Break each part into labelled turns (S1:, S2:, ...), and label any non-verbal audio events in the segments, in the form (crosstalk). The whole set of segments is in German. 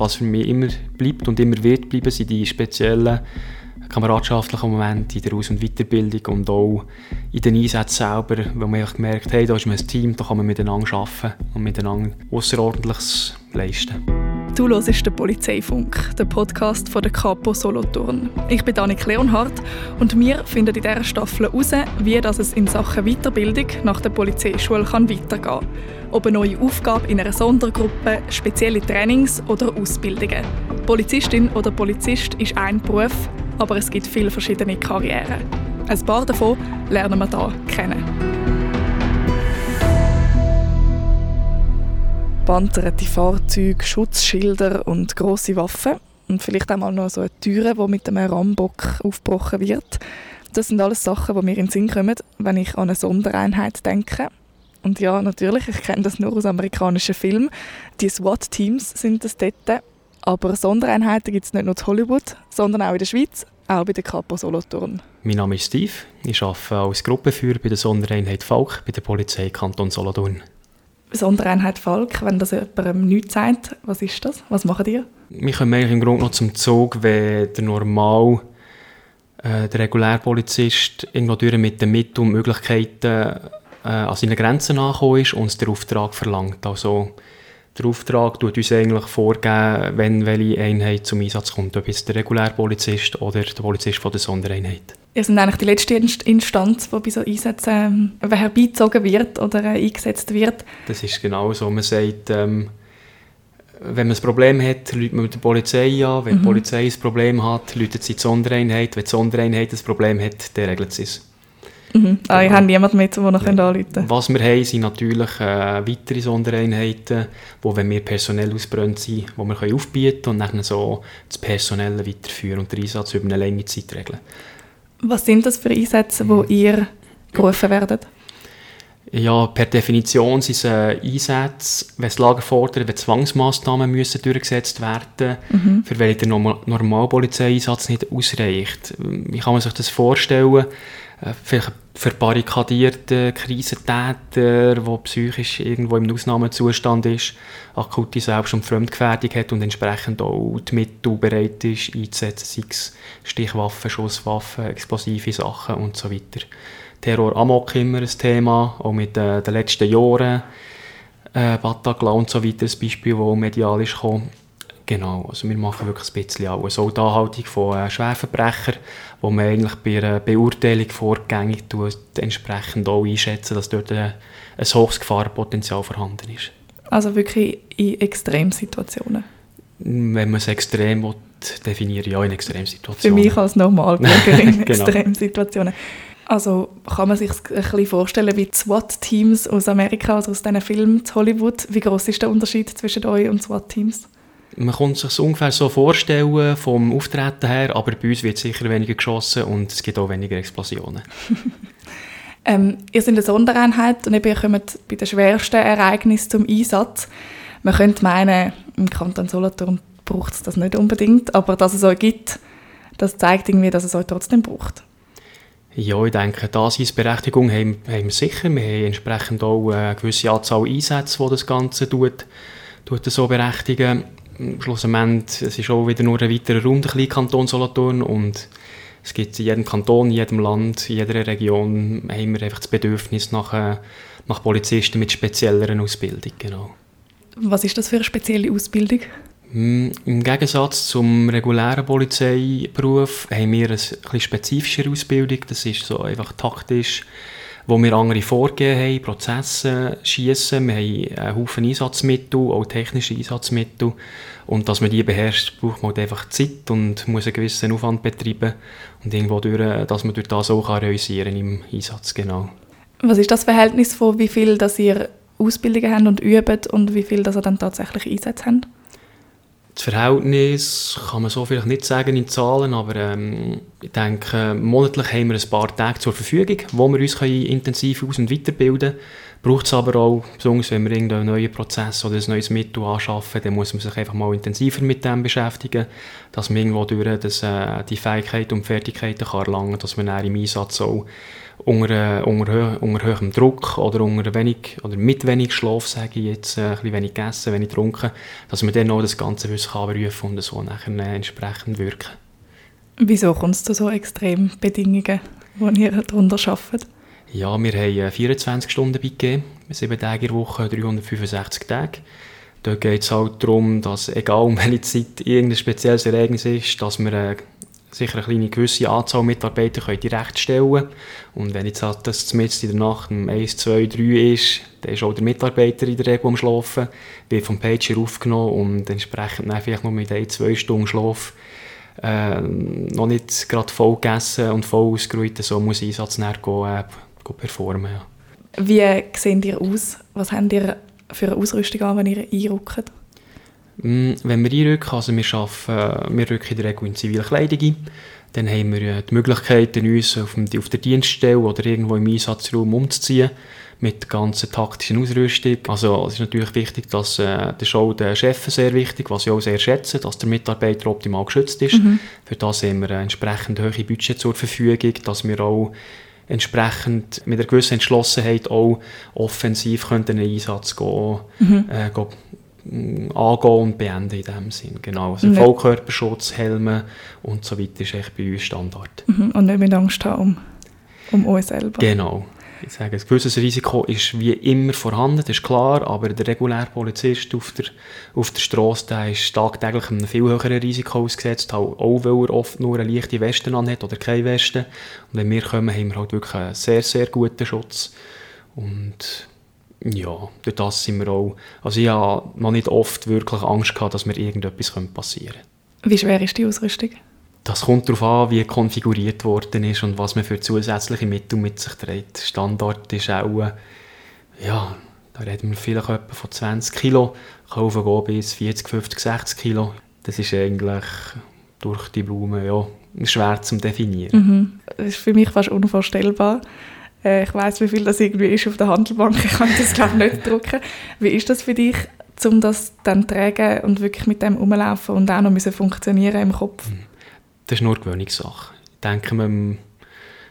S1: was für mich immer bleibt und immer wird bleiben, sind die speziellen kameradschaftlichen Momente in der Aus- und Weiterbildung und auch in den Einsätzen selber, wo man einfach gemerkt hey, da ist man ein Team, da kann man miteinander arbeiten und miteinander Außerordentliches leisten.
S2: Du hörst den Polizeifunk, der Podcast von der Capo Solothurn. Ich bin Annik Leonhardt und wir finden in dieser Staffel heraus, wie das es in Sachen Weiterbildung nach der Polizeischule kann weitergehen kann. Ob eine neue Aufgabe in einer Sondergruppe, spezielle Trainings oder Ausbildungen. Polizistin oder Polizist ist ein Beruf, aber es gibt viele verschiedene Karrieren. Ein paar davon lernen wir hier kennen. Banterte Fahrzeuge, Schutzschilder und große Waffen. Und vielleicht auch mal noch so eine Türe, die mit einem Rambock aufgebrochen wird. Das sind alles Sachen, die mir in den Sinn kommen, wenn ich an eine Sondereinheit denke. Und ja, natürlich, ich kenne das nur aus amerikanischen Filmen. Die SWAT-Teams sind das dort. Aber Sondereinheiten gibt es nicht nur in Hollywood, sondern auch in der Schweiz, auch bei der Capo Solothurn.
S1: Mein Name ist Steve. Ich arbeite als Gruppenführer bei der Sondereinheit Falk bei der Polizei Kanton Solothurn.
S2: Sondereinheit Falk, wenn das jemandem nichts sagt, was ist das? Was machen ihr?
S1: Wir kommen eigentlich im Grunde noch zum Zug, wenn der normal äh, der Regulärpolizist irgendwo mit den Mitteln und Möglichkeiten äh, an seine Grenzen angekommen ist und uns den Auftrag verlangt. Also der Auftrag tut uns eigentlich vorgeben, wenn welche Einheit zum Einsatz kommt, ob es der Regulärpolizist oder der Polizist von der Sondereinheit.
S2: Ihr seid eigentlich die letzte Instanz, die bei so Einsätzen ähm, herbeizogen wird oder äh, eingesetzt wird.
S1: Das ist genau so. Man sagt, ähm, wenn man ein Problem hat, ruft man mit der Polizei an. Wenn mhm. die Polizei ein Problem hat, läutet sie die Sondereinheit. Wenn die Sondereinheit ein Problem hat, dann regelt sie es.
S2: Mhm. Ah, ihr habt niemanden mit, der noch anrufen
S1: können? Was wir haben, sind natürlich äh, weitere Sondereinheiten, wo wenn wir personell ausbrennt sind, wo wir können aufbieten und dann so das Personelle weiterführen und den Einsatz über eine längere Zeit regeln.
S2: Was sind das für Einsätze, wo ihr gerufen werdet?
S1: Ja, per Definition sind es äh, Einsätze, wenn es Lager fordert, wenn Zwangsmaßnahmen müssen durchgesetzt werden mhm. für welche der Normalpolizeieinsatz nicht ausreicht. Wie kann man sich das vorstellen? Äh, vielleicht verbarrikadierte Krisentäter, der psychisch irgendwo im Ausnahmezustand ist, akute Selbst- und Fremdgefährdung hat und entsprechend auch die Mittel bereit ist einzusetzen, sei es Stichwaffen, Schusswaffen, explosive Sachen und so weiter. Terror Amok immer ein Thema, auch mit äh, den letzten Jahren. Äh, Bataclan und so weiter, ein Beispiel, das medial ist gekommen. Genau, also wir machen wirklich ein bisschen alles. Auch die Anhaltung von äh, Schwerverbrechern, wo man eigentlich bei einer Beurteilung vorgängig tut, entsprechend auch einschätzen, dass dort äh, ein hohes Gefahrenpotenzial vorhanden ist.
S2: Also wirklich in Extremsituationen?
S1: Wenn man es extrem will, definieren, ja, in Extremsituationen.
S2: Für mich als Normalbürgerin (laughs) genau. Extremsituationen. Also kann man sich ein bisschen vorstellen wie SWAT-Teams aus Amerika, also aus diesen Filmen zu Hollywood. Wie groß ist der Unterschied zwischen euch und SWAT-Teams?
S1: Man kann sich es ungefähr so vorstellen vom Auftreten her, aber bei uns wird sicher weniger geschossen und es gibt auch weniger Explosionen. (laughs)
S2: ähm, ihr seid eine Sondereinheit und ihr kommt bei den schwersten Ereignissen zum Einsatz. Man könnte meinen, im Kanton Solothurn braucht es das nicht unbedingt, aber dass es euch gibt, das zeigt irgendwie, dass es euch trotzdem braucht.
S1: Ja, ich denke, die Daseinsberechtigung haben, haben wir sicher. Wir haben entsprechend auch eine gewisse Anzahl Einsätze, die das Ganze tut, tut so berechtigen schlussendlich, es ist auch wieder nur ein weiterer Raum, der Kanton Solothurn und es gibt in jedem Kanton, in jedem Land, in jeder Region haben wir einfach das Bedürfnis nach, äh, nach Polizisten mit spezielleren Ausbildung, genau.
S2: Was ist das für eine spezielle Ausbildung?
S1: Hm, Im Gegensatz zum regulären Polizeiberuf haben wir eine etwas spezifischere Ausbildung. Das ist so einfach taktisch wo wir andere Vorgehen haben, Prozesse schießen. Wir haben einen Haufen Einsatzmittel, auch technische Einsatzmittel. Und dass man die beherrscht, braucht man halt einfach Zeit und muss einen gewissen Aufwand betreiben. Und irgendwo durch, dass man durch das auch realisieren im Einsatz, genau.
S2: Was ist das Verhältnis von wie viel, dass ihr Ausbildungen habt und übt und wie viel, dass ihr dann tatsächlich Einsätze habt?
S1: Das Verhältnis kann man so vielleicht nicht sagen in Zahlen, aber ähm, ich denke, monatlich haben wir ein paar Tage zur Verfügung, wo wir uns können intensiv aus- und weiterbilden können. Braucht es aber auch, besonders wenn wir irgendeinen neuen Prozess oder ein neues Mittel anschaffen, dann muss man sich einfach mal intensiver mit dem beschäftigen, dass man irgendwo durch das, äh, die Fähigkeiten und Fertigkeiten kann erlangen kann, dass man dann im Einsatz auch unter, unter, unter hohem Druck oder, unter wenig, oder mit wenig Schlaf, sage ich jetzt, äh, ein bisschen wenig gegessen, wenig getrunken, dass man dann auch das ganze Wissen kann und so nachher äh, entsprechend wirken.
S2: Wieso kommt es zu so extremen Bedingungen, die ihr darunter arbeitet?
S1: Ja, wir haben 24 äh, Stunden beigegeben, sieben Tage in Woche, 365 Tage. Dort geht es halt darum, dass egal um welche Zeit irgendein spezielles Ereignis ist, dass wir äh, sicher eine kleine gewisse Anzahl Mitarbeiter können direkt stellen Und wenn jetzt halt das zumindest in der Nacht um 1, 2, 3 ist, dann ist auch der Mitarbeiter in der Regel am Schlafen, wird vom Pager aufgenommen und entsprechend dann vielleicht noch mit 1, 2 Stunden Schlaf äh, noch nicht gerade voll gegessen und voll ausgeruht, so muss Einsatz gehen, äh, performen. Ja.
S2: Wie seht ihr aus? Was habt ihr für eine Ausrüstung an, wenn ihr einrückt?
S1: Mm, wenn wir einrücken, also wir, arbeiten, wir rücken in der Regel in Zivilkleidung ein, dann haben wir äh, die Möglichkeit, uns auf, auf der Dienststelle oder irgendwo im Einsatzraum umzuziehen mit der ganzen taktischen Ausrüstung. Also es ist natürlich wichtig, dass äh, das ist auch der Chef sehr wichtig, was ich auch sehr schätze, dass der Mitarbeiter optimal geschützt ist. Mhm. Für das haben wir entsprechend hohe Budget zur Verfügung, dass wir auch entsprechend mit einer gewissen Entschlossenheit auch offensiv könnten in den Einsatz gehen, mhm. äh, gehen, angehen und beenden in dem Sinn. Genau. Also Vollkörperschutz, Helme und so weiter ist echt bei uns Standard.
S2: Mhm. Und nicht mit Angst haben um, um uns selber.
S1: Genau. Ich sage, ein gewisses Risiko ist wie immer vorhanden, das ist klar, aber der reguläre Polizist auf der, auf der Straße der ist tagtäglich einem viel höheren Risiko ausgesetzt, auch weil er oft nur eine leichte Weste hat oder keine Weste. Und wenn wir kommen, haben wir halt wirklich einen sehr, sehr guten Schutz. Und ja, durch das sind wir auch, also ich habe noch nicht oft wirklich Angst gehabt, dass mir irgendetwas passieren könnte.
S2: Wie schwer ist die Ausrüstung?
S1: Das kommt darauf an, wie konfiguriert worden ist und was man für zusätzliche Mittel mit sich trägt. Standard ist auch, ja, da reden wir vielleicht etwa von 20 Kilo, kaufen gehen bis 40, 50, 60 Kilo. Das ist eigentlich durch die Blume ja, schwer zu definieren.
S2: Mhm. Das ist für mich fast unvorstellbar. Äh, ich weiß, wie viel das irgendwie ist auf der Handelbank. Ich kann das glaube nicht (laughs) drucken. Wie ist das für dich, um das dann zu tragen und wirklich mit dem rumlaufen und auch noch müssen funktionieren im Kopf? Mhm
S1: das ist nur eine Gewöhnungssache. Ich denke, man,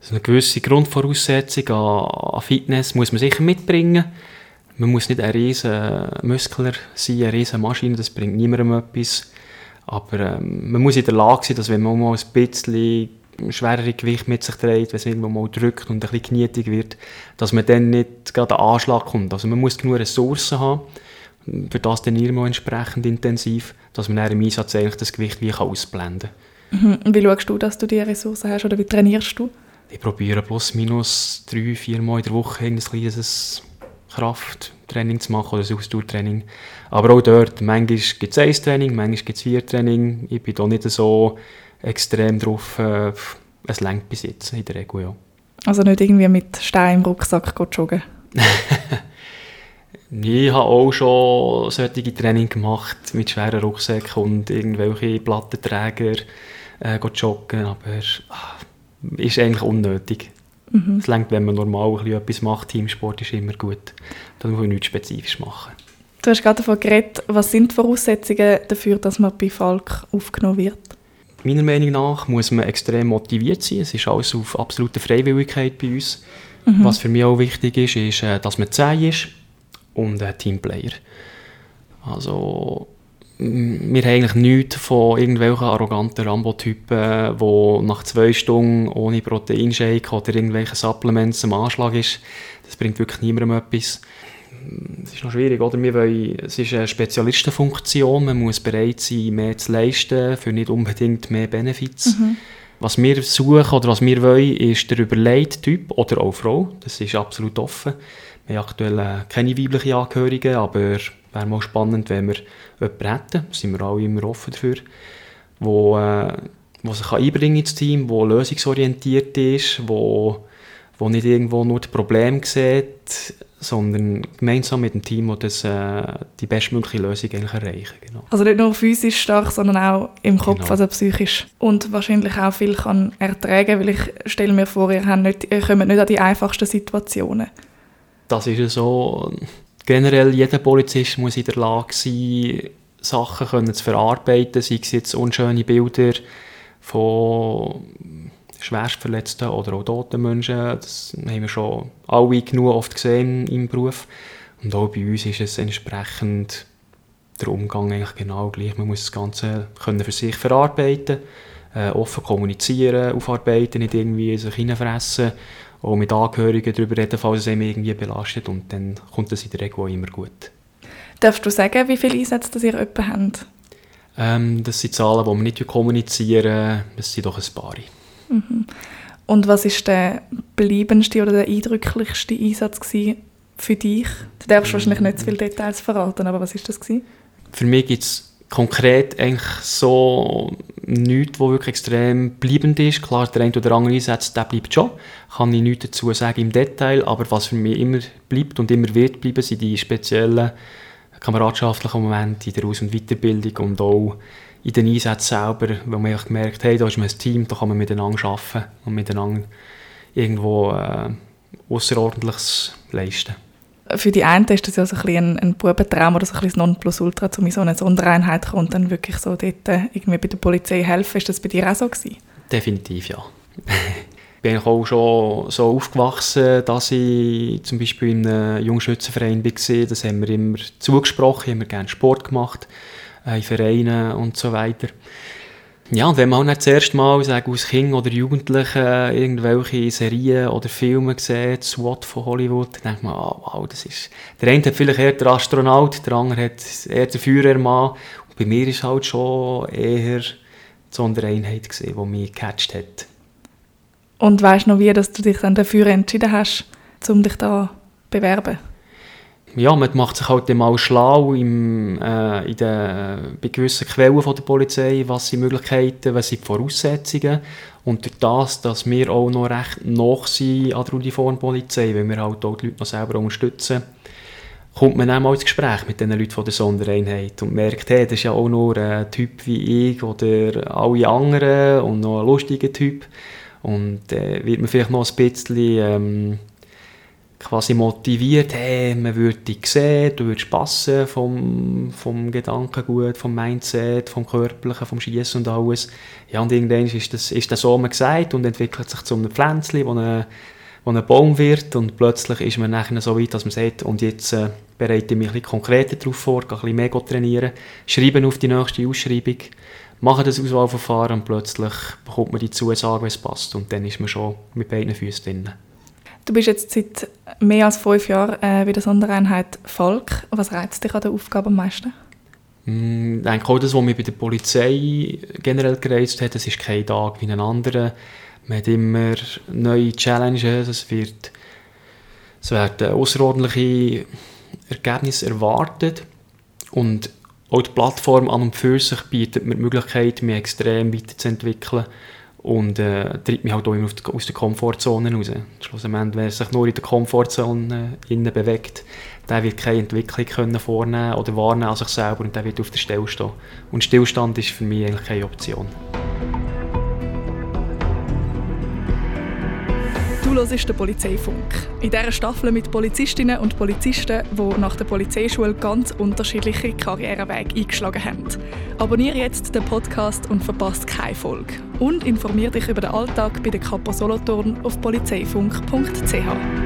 S1: also eine gewisse Grundvoraussetzung an, an, Fitness muss man sicher mitbringen. Man muss nicht ein riesen Muskler sein, eine riesen Maschine, das bringt niemandem etwas. Aber ähm, man muss in der Lage sein, dass wenn man mal ein bisschen schwerere Gewicht mit sich trägt, wenn es irgendwo mal drückt und ein bisschen knietig wird, dass man dann nicht gerade einen Anschlag kommt. Also man muss genug Ressourcen haben, für das dann immer entsprechend intensiv, dass man dann im Einsatz eigentlich das Gewicht wie ausblenden kann.
S2: Mhm. Wie schaust du, dass du diese Ressourcen hast oder wie trainierst du?
S1: Ich probiere plus minus drei, vier Mal in der Woche ein kleines Krafttraining zu machen oder ein Ausdauertraining. Aber auch dort, manchmal gibt es ein Training, manchmal gibt es vier Training. Ich bin da nicht so extrem drauf, äh, es längt bis jetzt in der Regel, ja.
S2: Also nicht irgendwie mit Stein im Rucksack joggen? (laughs)
S1: ich habe auch schon solche Training gemacht mit schweren Rucksäcken und irgendwelche Plattenträger äh, joggen, aber ah, ist eigentlich unnötig. Mhm. Es wenn man normal etwas macht, Teamsport ist immer gut. Dann muss man nichts spezifisch machen.
S2: Du hast gerade davon geredet, was sind die Voraussetzungen dafür, dass man bei Falk aufgenommen wird?
S1: Meiner Meinung nach muss man extrem motiviert sein. Es ist alles auf absolute Freiwilligkeit bei uns. Mhm. Was für mich auch wichtig ist, ist, äh, dass man zäh ist und ein Teamplayer. Also wir haben eigentlich nichts von irgendwelchen arroganten Rambo-Typen, die nach zwei Stunden ohne Proteinshake oder irgendwelche Supplements am Anschlag ist. Das bringt wirklich niemandem etwas. Es ist noch schwierig, oder? Wir wollen, es ist eine Spezialistenfunktion, man muss bereit sein, mehr zu leisten, für nicht unbedingt mehr Benefits. Mhm. Was wir suchen oder was wir wollen, ist der überlegte Typ oder auch Frau. Das ist absolut offen. Wir haben aktuell äh, keine weiblichen Angehörigen, aber wäre mal spannend, wenn wir jemanden hätten, da sind wir alle immer offen dafür, wo, äh, wo sich einbringen ins Team, wo lösungsorientiert ist, wo, wo nicht irgendwo nur das Problem sieht, sondern gemeinsam mit dem Team das, äh, die bestmögliche Lösung eigentlich erreichen. Genau.
S2: Also nicht nur physisch stark, sondern auch im Kopf, genau. also psychisch. Und wahrscheinlich auch viel kann ertragen, weil ich stelle mir vor, ihr, habt nicht, ihr kommt nicht an die einfachsten Situationen.
S1: Das ist ja so. Generell jeder Polizist muss in der Lage sein, Sachen können zu verarbeiten, sei es jetzt unschöne Bilder von schwerstverletzten oder auch toten Menschen. Das haben wir schon alle genug oft gesehen im Beruf. Und auch bei uns ist es entsprechend der Umgang eigentlich genau gleich. Man muss das Ganze können für sich verarbeiten, äh, offen kommunizieren, aufarbeiten, nicht irgendwie sich hineinfressen, auch mit Angehörigen darüber reden, falls es einem irgendwie belastet und dann kommt das in der Regel auch immer gut.
S2: Darfst du sagen, wie viele Einsätze das ihr etwa habt?
S1: Ähm, das sind Zahlen, die wir nicht kommunizieren, das sind doch ein paar.
S2: Mhm. Und was ist der bleibendste oder der eindrücklichste Einsatz für dich? Du darfst wahrscheinlich nicht zu viele Details verraten, aber was ist das gewesen?
S1: Für mich gibt es konkret eigentlich so nichts, was wirklich extrem bleibend ist. Klar, der eine oder andere Einsatz, der bleibt schon. Kann ich nichts dazu sagen im Detail, aber was für mich immer bleibt und immer wird bleiben, sind die speziellen kameradschaftlichen Momente in der Aus- und Weiterbildung und auch in den Einsätzen selber, weil man gemerkt hat, hey, da ist man ein Team, da kann man miteinander arbeiten und miteinander irgendwo äh, Außerordentliches leisten
S2: für die einen ist das ja so ein, bisschen ein, ein Bubentraum oder so ein Nonplusultra, um in so eine Sondereinheit zu kommen und dann wirklich so dort äh, irgendwie bei der Polizei helfen. Ist das bei dir auch so gewesen?
S1: Definitiv, ja. (laughs) ich bin auch schon so aufgewachsen, dass ich zum Beispiel in einem Jungschützenverein war. Das haben wir immer zugesprochen, haben wir gerne Sport gemacht, äh, in Vereinen und so weiter. Ja, und wenn man auch nicht das erste Mal, sagen als Kind oder Jugendliche, irgendwelche Serien oder Filme sieht, SWAT von Hollywood, dann denkt man, oh, wow, das ist... Der eine hat vielleicht eher der Astronaut, der andere hat eher der Feuerwehrmann. Und bei mir es halt schon eher die Sondereinheit, die mich gecatcht hat.
S2: Und weißt noch, wie dass du dich dann dafür entschieden hast, um dich da zu bewerben?
S1: Ja, man macht sich halt mal schlau im, äh, in den, bei gewissen Quellen von der Polizei, was sind Möglichkeiten, was sind die Voraussetzungen. Und durch das, dass wir auch noch recht nach sind an der Uniformpolizei, weil wir halt auch die Leute noch selber unterstützen, kommt man dann mal ins Gespräch mit den Leuten von der Sondereinheit und merkt, hey, das ist ja auch nur ein Typ wie ich oder alle anderen und noch ein lustiger Typ. Und äh, wird man vielleicht noch ein bisschen... Ähm, quasi motiviert, hey, man würde dich sehen, du würdest passen vom, vom Gedankengut, vom Mindset, vom Körperlichen, vom Schießen und alles. Ja, und irgendwann ist das, ist das so gesagt und entwickelt sich zu einem Pflänzchen, wo ein, wo Baum wird und plötzlich ist man nachher so weit, dass man sagt, und jetzt äh, bereite ich mich ein bisschen konkreter darauf vor, ein bisschen mehr trainieren, schreiben auf die nächste Ausschreibung, machen das Auswahlverfahren und plötzlich bekommt man die Zusage, wenn es passt und dann ist man schon mit beiden Füßen drin.
S2: Du bist jetzt seit mehr als fünf Jahren äh, bei der Sondereinheit Volk. Was reizt dich an der Aufgabe am meisten?
S1: Mm, ich denke auch das, was mich bei der Polizei generell gereizt hat, das ist kein Tag wie ein anderer. Man hat immer neue Challenges, es, wird, es werden außerordentliche Ergebnisse erwartet und auch die Plattform an und für sich bietet mir die Möglichkeit, mich extrem weiterzuentwickeln und äh, treibt mich halt auch immer aus der Komfortzone raus. Schlussendlich, wer sich nur in der Komfortzone äh, innen bewegt, der wird keine Entwicklung können vornehmen oder wahrnehmen an sich selber und der wird auf der Stelle stehen. Und Stillstand ist für mich eigentlich keine Option.
S2: Du hörst den Polizeifunk. In dieser Staffel mit Polizistinnen und Polizisten, die nach der Polizeischule ganz unterschiedliche Karrierewege eingeschlagen haben. Abonniere jetzt den Podcast und verpasst keine Folge. Und informiere dich über den Alltag bei der Kapo Solothurn auf polizeifunk.ch.